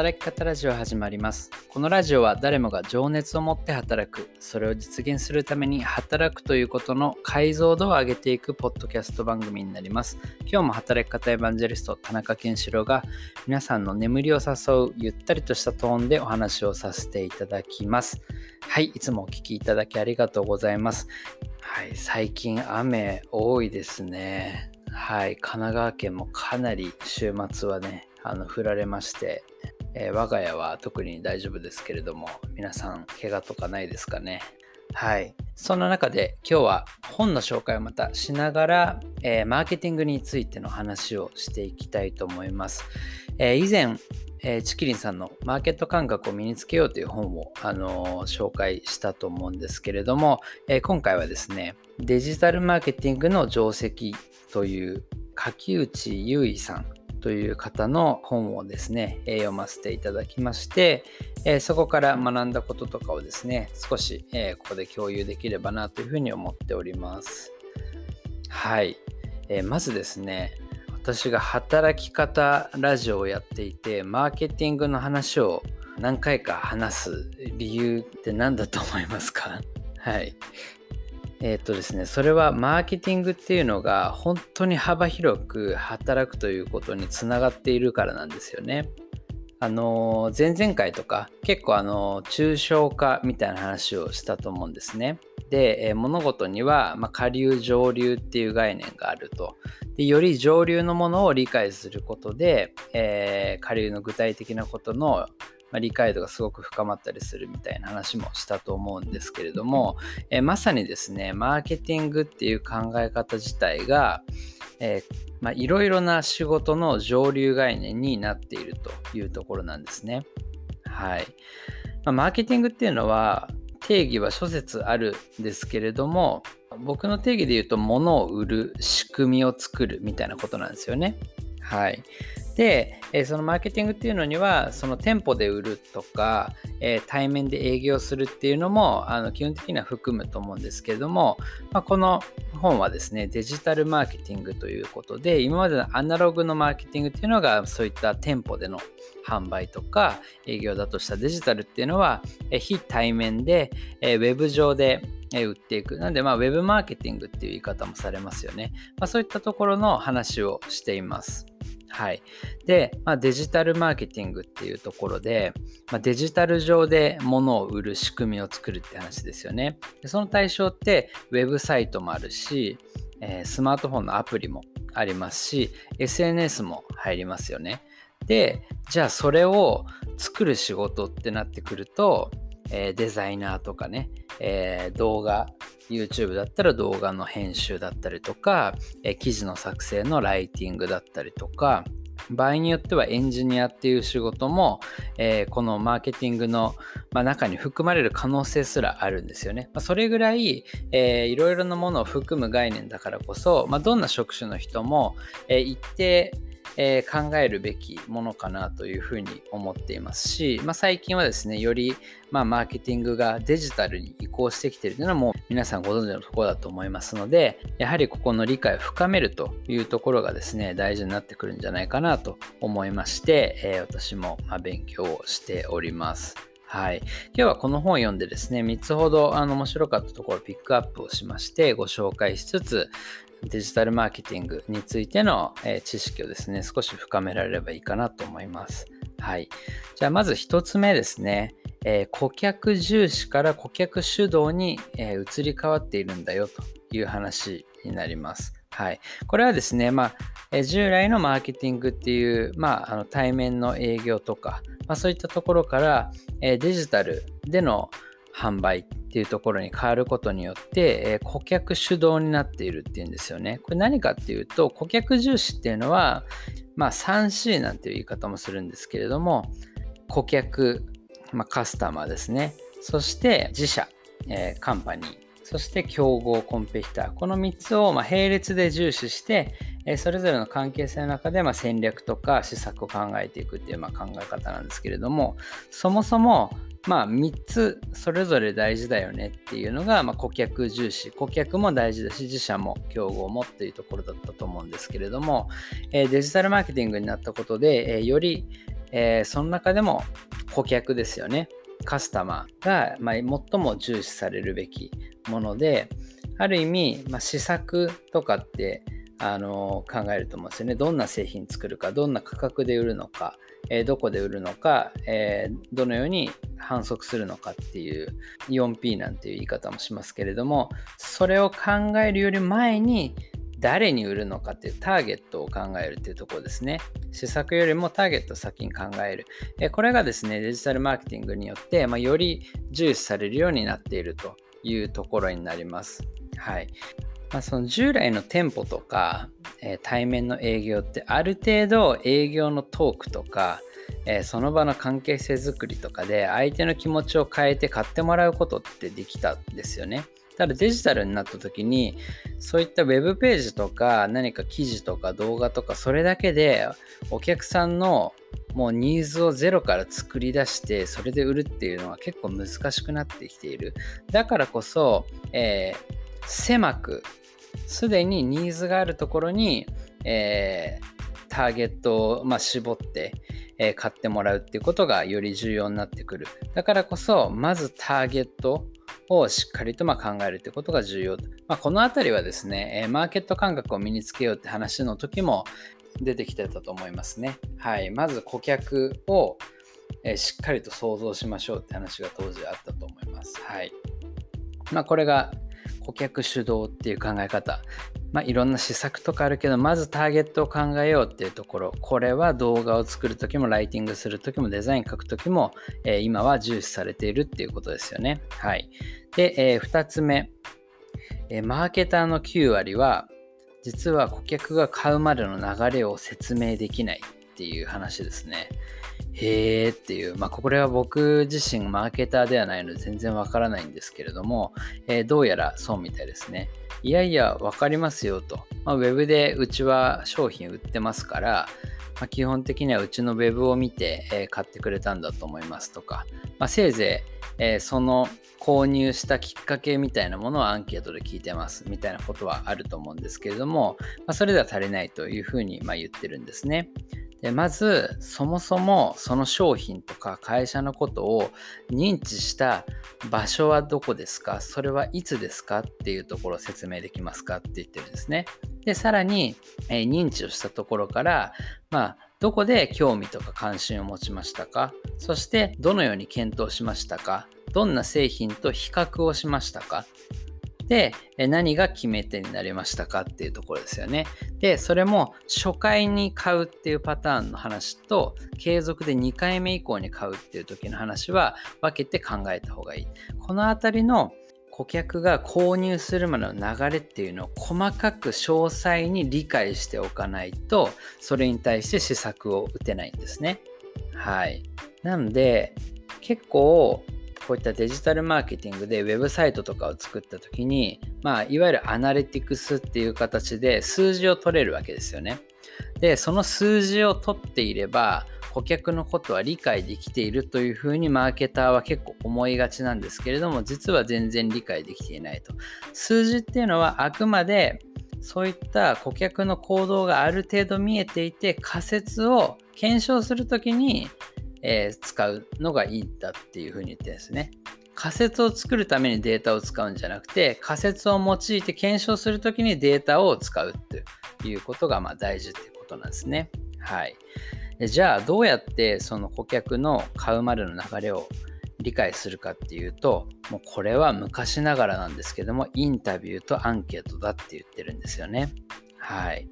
働き方ラジオ始まります。このラジオは誰もが情熱を持って働く。それを実現するために働くということの解像度を上げていくポッドキャスト番組になります。今日も働き方エヴァンジェリスト田中健志郎が皆さんの眠りを誘うゆったりとしたトーンでお話をさせていただきます。はいいつもお聞きいただきありがとうございます。はい最近雨多いですね。はい神奈川県もかなり週末はねあの降られまして、えー、我が家は特に大丈夫ですけれども皆さん怪我とかないですかね？はい。そんな中で今日は本の紹介をまたしながら、えー、マーケティングについての話をしていきたいと思います、えー、以前えー、チキリンさんのマーケット感覚を身につけようという本を、あの、紹介したと思うんですけれども、え、今回はですね、デジタルマーケティングの定石という柿内優衣さんという方の本をですね、え読ませていただきまして、えそこから学んだこととかをですね、少し、えここで共有できればなというふうに思っております。はい。えまずですね、私が働き方ラジオをやっていて、マーケティングの話を何回か話す理由って何だと思いますか？はい。えっ、とですね、それはマーケティングっていうのが本当に幅広く働くということにつながっているからなんですよね。あの前々回とか結構あの抽象化みたいな話をしたと思うんですね。で、え物事には、ま下流上流っていう概念があると。でより上流のものを理解することで、えー、下流の具体的なことのま、理解度がすごく深まったりするみたいな話もしたと思うんですけれども、え、まさにですねマーケティングっていう考え方自体が、いろいろな仕事の上流概念になっているというところなんですね。はい。まあ、マーケティングっていうのは定義は諸説あるんですけれども僕の定義で言うと物を売る仕組みを作るみたいなことなんですよね。はい。で、えそのマーケティングっていうのには、その店舗で売るとか、え対面で営業するっていうのもあの基本的には含むと思うんですけれども、まあ、この本はですね、デジタルマーケティングということで、今までのアナログのマーケティングっていうのが、そういった店舗での販売とか営業だとしたデジタルっていうのは、え非対面で、えウェブ上で売っていく。なんで、まあ、ウェブマーケティングっていう言い方もされますよね。まあ、そういったところの話をしています。はい。で、まあ、デジタルマーケティングっていうところで、まあ、デジタル上で物を売る仕組みを作るって話ですよね。でその対象って、ウェブサイトもあるし、えー、スマートフォンのアプリもありますし、SNS も入りますよね。で、じゃあそれを作る仕事ってなってくると、えー、デザイナーとかね、えー、動画 YouTube だったら動画の編集だったりとか、え記事の作成のライティングだったりとか、場合によってはエンジニアっていう仕事も、えー、このマーケティングの、まあ、中に含まれる可能性すらあるんですよね。まあ、それぐらい、えー、いろいろなものを含む概念だからこそ、まあ、どんな職種の人も、えー、一定えー、考えるべきものかなというふうに思っていますし、まあ、最近はですね、より、まあ、マーケティングがデジタルに移行してきているというのはもう皆さんご存知のところだと思いますので、やはりここの理解を深めるというところがですね、大事になってくるんじゃないかなと思いまして、えー、私もま勉強をしております。はい。今日はこの本を読んでですね、3つほどあの面白かったところをピックアップをしましてご紹介しつつ、デジタルマーケティングについての、え知識をですね、少し深められればいいかなと思います。はい。じゃあまず1つ目ですね。えー、顧客重視から顧客主導に、えー、移り変わっているんだよという話になります。はい。これはですね、まあ、え従来のマーケティングっていう、まあ、あの対面の営業とか、まあ、そういったところから、えデジタルでの販売っていうところに変わることによって、え顧客主導になっているっていうんですよね。これ何かっていうと、顧客重視っていうのは、まあ 3C なんていう言い方もするんですけれども、顧客、まあ、カスタマーですね。そして自社、えー、カンパニー、そして競合コンペティター。この3つをま並列で重視して、えそれぞれの関係性の中でま戦略とか施策を考えていくっていうま考え方なんですけれども、そもそもまあ3つそれぞれ大事だよねっていうのが、まあ、顧客重視顧客も大事だし自社も競合もっていうところだったと思うんですけれども、えー、デジタルマーケティングになったことで、えー、よりえー、その中でも顧客ですよね。カスタマーが、まあ、最も重視されるべきもので、ある意味、まあ、試作とかってあの考えると思うんですよね。どんな製品作るか、どんな価格で売るのか、えー、どこで売るのか、えー、どのように反則するのかっていう 4P なんていう言い方もしますけれども、それを考えるより前に誰に売るのかっていうターゲットを考えるっていうところですね。施策よりもターゲットを先に考えるえ。これがですね、デジタルマーケティングによって、まあ、より重視されるようになっているというところになります。はい。まあ、その従来の店舗とか、えー、対面の営業ってある程度営業のトークとか、えー、その場の関係性づくりとかで相手の気持ちを変えて買ってもらうことってできたんですよね。ただデジタルになった時にそういったウェブページとか何か記事とか動画とかそれだけでお客さんのもうニーズをゼロから作り出してそれで売るっていうのは結構難しくなってきているだからこそ、えー、狭くすでにニーズがあるところに、えー、ターゲットを、まあ、絞って、えー、買ってもらうっていうことがより重要になってくる。だからこそ、まずターゲットをしっかりとま考えるってことが重要。まあ、このあたりはですね、えマーケット感覚を身につけようって話の時も出てきてたと思いますね。はい。まず顧客を、えしっかりと想像しましょうって話が当時あったと思います。はい。まあ、これが顧客主導っていう考え方。まあ、いろんな施策とかあるけど、まずターゲットを考えようっていうところ。これは動画を作るときも、ライティングするときも、デザイン書くときも、えー、今は重視されているっていうことですよね。はい。で、えー、2つ目、えー、マーケターの9割は、実は顧客が買うまでの流れを説明できないっていう話ですね。へーっていう、まあ、これは僕自身マーケターではないので全然わからないんですけれども、えー、どうやらそうみたいですね。いやいや、わかりますよと。まあ、ウェブでうちは商品売ってますから、まあ、基本的にはうちのウェブを見て、えー、買ってくれたんだと思いますとか、まあ、せいぜい、えー、その購入したきっかけみたいなものをアンケートで聞いてますみたいなことはあると思うんですけれども、まあ、それでは足りないというふうにま言ってるんですね。でまずそもそもその商品とか会社のことを認知した場所はどこですか？それはいつですか？っていうところを説明できますか？って言ってるんですね。でさらに、えー、認知をしたところからまあどこで興味とか関心を持ちましたか？そしてどのように検討しましたか？どんな製品と比較をしましたか？で、何が決め手になりましたかっていうところですよね。で、それも初回に買うっていうパターンの話と、継続で2回目以降に買うっていう時の話は分けて考えた方がいい。このあたりの顧客が購入するまでの流れっていうのを細かく詳細に理解しておかないと、それに対して施策を打てないんですね。はい。なので、結構こういったデジタルマーケティングでウェブサイトとかを作った時に、まあ、いわゆるアナリティクスっていう形で数字を取れるわけですよね。で、その数字を取っていれば、顧客のことは理解できているというふうにマーケターは結構思いがちなんですけれども、実は全然理解できていないと。数字っていうのはあくまでそういった顧客の行動がある程度見えていて仮説を検証するときにえー、使うのがいいんだっていうふうに言ってるんですね。仮説を作るためにデータを使うんじゃなくて仮説を用いて検証するときにデータを使うっていうことがまあ大事っていうことなんですね。はい。じゃあどうやってその顧客の買うまでの流れを理解するかっていうともうこれは昔ながらなんですけどもインタビューとアンケートだって言ってるんですよね。はい。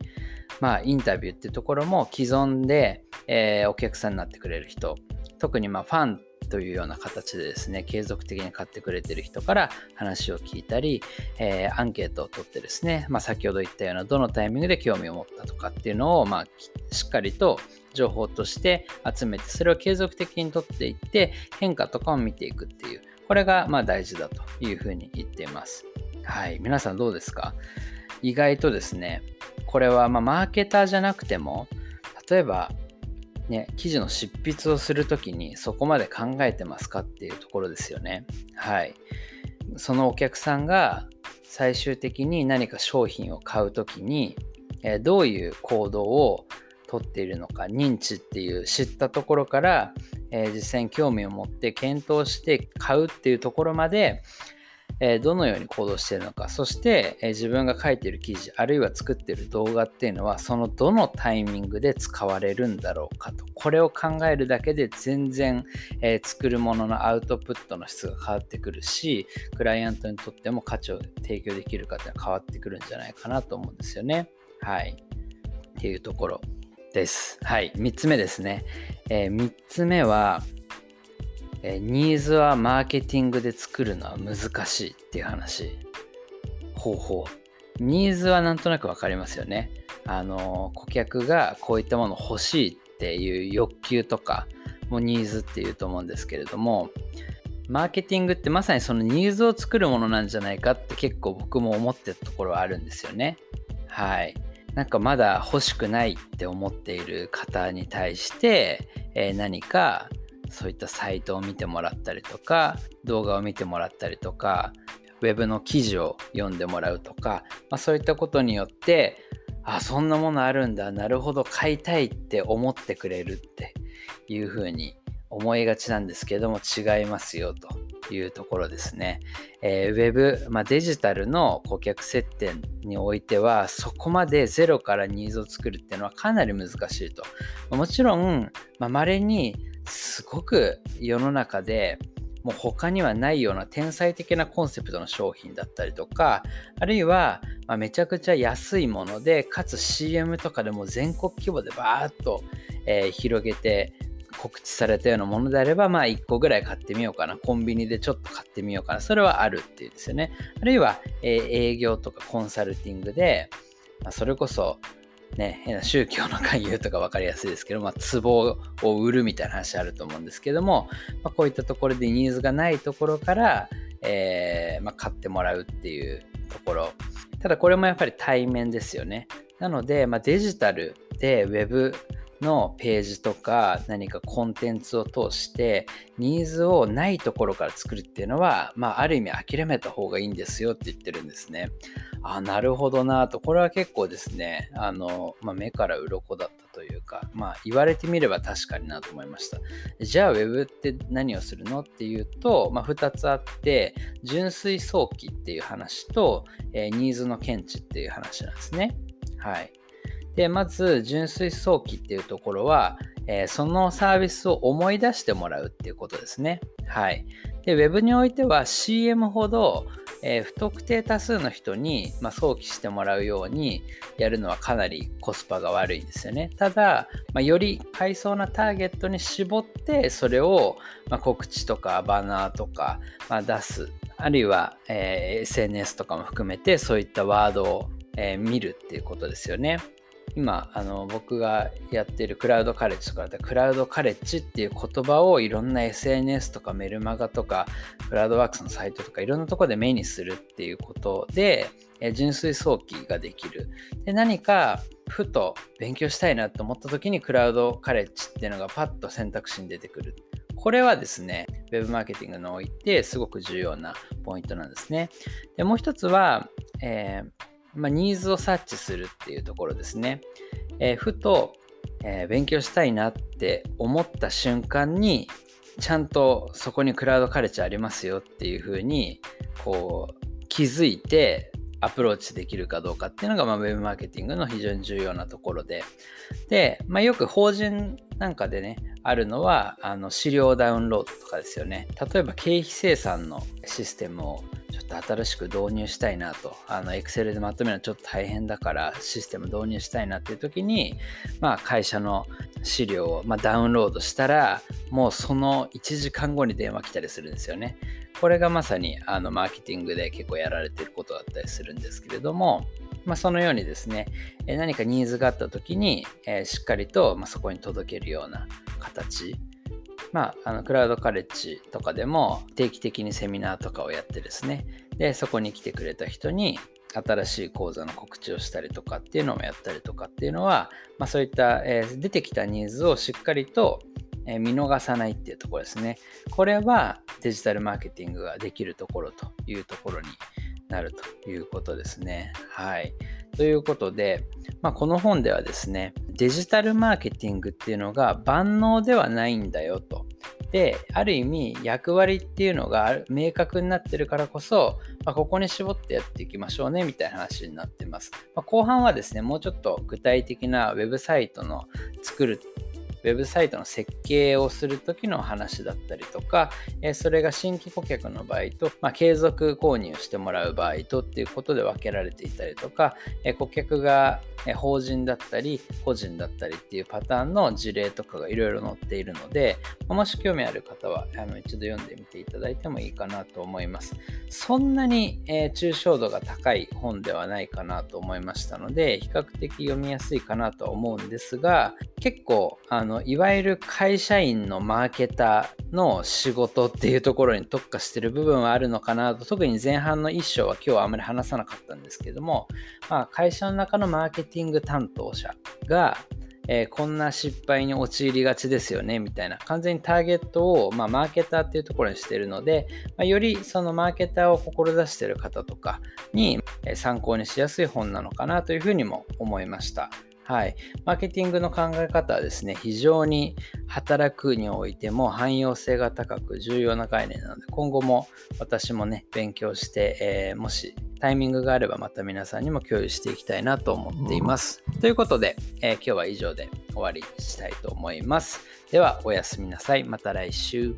まあインタビューってところも既存でえー、お客さんになってくれる人、特にまあファンというような形でですね、継続的に買ってくれてる人から話を聞いたり、えー、アンケートを取ってですね、まあ、先ほど言ったようなどのタイミングで興味を持ったとかっていうのを、まあ、しっかりと情報として集めて、それを継続的に取っていって、変化とかを見ていくっていう、これがまあ大事だというふうに言っています。はい。皆さんどうですか？意外とですね、これはまマーケターじゃなくても、例えばね、記事の執筆をするときにそこまで考えてますかっていうところですよね。はい。そのお客さんが最終的に何か商品を買うときに、どういう行動を取っているのか認知っていう知ったところから、実際に興味を持って検討して買うっていうところまで、えどのように行動しているのかそして、え自分が書いている記事あるいは作っている動画っていうのはそのどのタイミングで使われるんだろうかとこれを考えるだけで全然、え作るもののアウトプットの質が変わってくるしクライアントにとっても価値を提供できるかっていうのは変わってくるんじゃないかなと思うんですよね。はい。っていうところです。はい。3つ目ですね。えー、3つ目は、えニーズはマーケティングで作るのは難しいっていう話。方法。ニーズはなんとなくわかりますよね。あの、顧客がこういったもの欲しいっていう欲求とかもニーズっていうと思うんですけれども、マーケティングってまさにそのニーズを作るものなんじゃないかって結構僕も思ってるところはあるんですよね。はい。なんかまだ欲しくないって思っている方に対して、えー、何かそういったサイトを見てもらったりとか動画を見てもらったりとかウェブの記事を読んでもらうとか、まあ、そういったことによってあそんなものあるんだなるほど買いたいって思ってくれるっていうふうに思いがちなんですけども違いますよと。いうところですね。えー、ウェブ、まあ、デジタルの顧客接点においてはそこまでゼロからニーズを作るっていうのはかなり難しいと。もちろん、まれ、にすごく世の中でもう他にはないような天才的なコンセプトの商品だったりとかあるいはまめちゃくちゃ安いものでかつ CM とかでも全国規模でバーッと、えー、広げて告知されたようなものであれば、まあ1個ぐらい買ってみようかな。コンビニでちょっと買ってみようかな。それはあるっていうんですよね。あるいは、えー、営業とかコンサルティングで、まあ、それこそね、変な宗教の勧誘とか分かりやすいですけど、まあ、壺を売るみたいな話あると思うんですけども、まあ、こういったところでニーズがないところから、えー、まあ、買ってもらうっていうところ。ただこれもやっぱり対面ですよね。なので、まあ、デジタルで Web のページとか何かコンテンツを通してニーズをないところから作るっていうのは、まあ、ある意味諦めた方がいいんですよって言ってるんですね。あ、なるほどなと。これは結構ですね、あの、まあ、目から鱗だったというか、まあ、言われてみれば確かになと思いました。じゃあ Web って何をするのっていうと、まあ、2つあって、純粋早期っていう話と、えー、ニーズの検知っていう話なんですね。はい。で、まず、純粋早期っていうところは、えー、そのサービスを思い出してもらうっていうことですね。はい。で、Web においては CM ほど、えー、不特定多数の人に、まあ、想起してもらうようにやるのはかなりコスパが悪いんですよね。ただ、まあ、より階層なターゲットに絞ってそれを、まあ、告知とかバナーとか、ま出すあるいは、えー、SNS とかも含めてそういったワードを、え、見るっていうことですよね。今あの僕がやってるクラウドカレッジとかだクラウドカレッジっていう言葉をいろんな SNS とかメルマガとかクラウドワークスのサイトとかいろんなところで目にするっていうことで、え純粋早期ができるで何かふと勉強したいなと思った時にクラウドカレッジっていうのがパッと選択肢に出てくるこれはですね、Web マーケティングにおいてすごく重要なポイントなんですね。でもう一つは、えーまあ、ニーズを察知するっていうところですね。えー、ふと、えー、勉強したいなって思った瞬間に、ちゃんとそこにクラウドカレッジありますよっていうふうに、こう、気づいてアプローチできるかどうかっていうのが、まあ、ウェブマーケティングの非常に重要なところで。で、まあ、よく法人なんかでね、あるのは、あの資料ダウンロードとかですよね。例えば経費生産のシステムをちょっと新しく導入したいなと、あの、Excel でまとめるのちょっと大変だからシステム導入したいなっていう時に、まあ会社の資料を、まあ、ダウンロードしたら、もうその1時間後に電話来たりするんですよね。これがまさにあのマーケティングで結構やられてることだったりするんですけれども、まあ、そのようにですね、え何かニーズがあった時に、えしっかりと、まそこに届けるような形まあ、あのクラウドカレッジとかでも定期的にセミナーとかをやってですね、で、そこに来てくれた人に新しい講座の告知をしたりとかっていうのもやったりとかっていうのは、まあ、そういった、えー、出てきたニーズをしっかりと、え、見逃さないっていうところですね。これはデジタルマーケティングができるところというところになるということですね。はい。ということで、まあ、この本ではですね、デジタルマーケティングっていうのが万能ではないんだよと。で、ある意味役割っていうのが明確になってるからこそ、まあ、ここに絞ってやっていきましょうねみたいな話になってます。まあ、後半はですね、もうちょっと具体的なウェブサイトの作るウェブサイトの設計をする時の話だったりとか、えそれが新規顧客の場合と、まあ、継続購入してもらう場合とっていうことで分けられていたりとか、え顧客が法人だったり個人だったりっていうパターンの事例とかがいろいろ載っているので、もし興味ある方はあの一度読んでみていただいてもいいかなと思います。そんなに、えー、抽象度が高い本ではないかなと思いましたので、比較的読みやすいかなとは思うんですが、結構あののいわゆる会社員のマーケターの仕事っていうところに特化してる部分はあるのかなと特に前半の一章は今日はあまり話さなかったんですけども、まあ、会社の中のマーケティング担当者がえー、こんな失敗に陥りがちですよねみたいな完全にターゲットを、まあ、マーケターっていうところにしてるので、まあ、よりそのマーケターを志してる方とかに参考にしやすい本なのかなというふうにも思いました。はい。マーケティングの考え方はですね、非常に働くにおいても汎用性が高く重要な概念なので、今後も私もね、勉強して、えー、もしタイミングがあればまた皆さんにも共有していきたいなと思っています。ということで、えー、今日は以上で終わりにしたいと思います。では、おやすみなさい。また来週。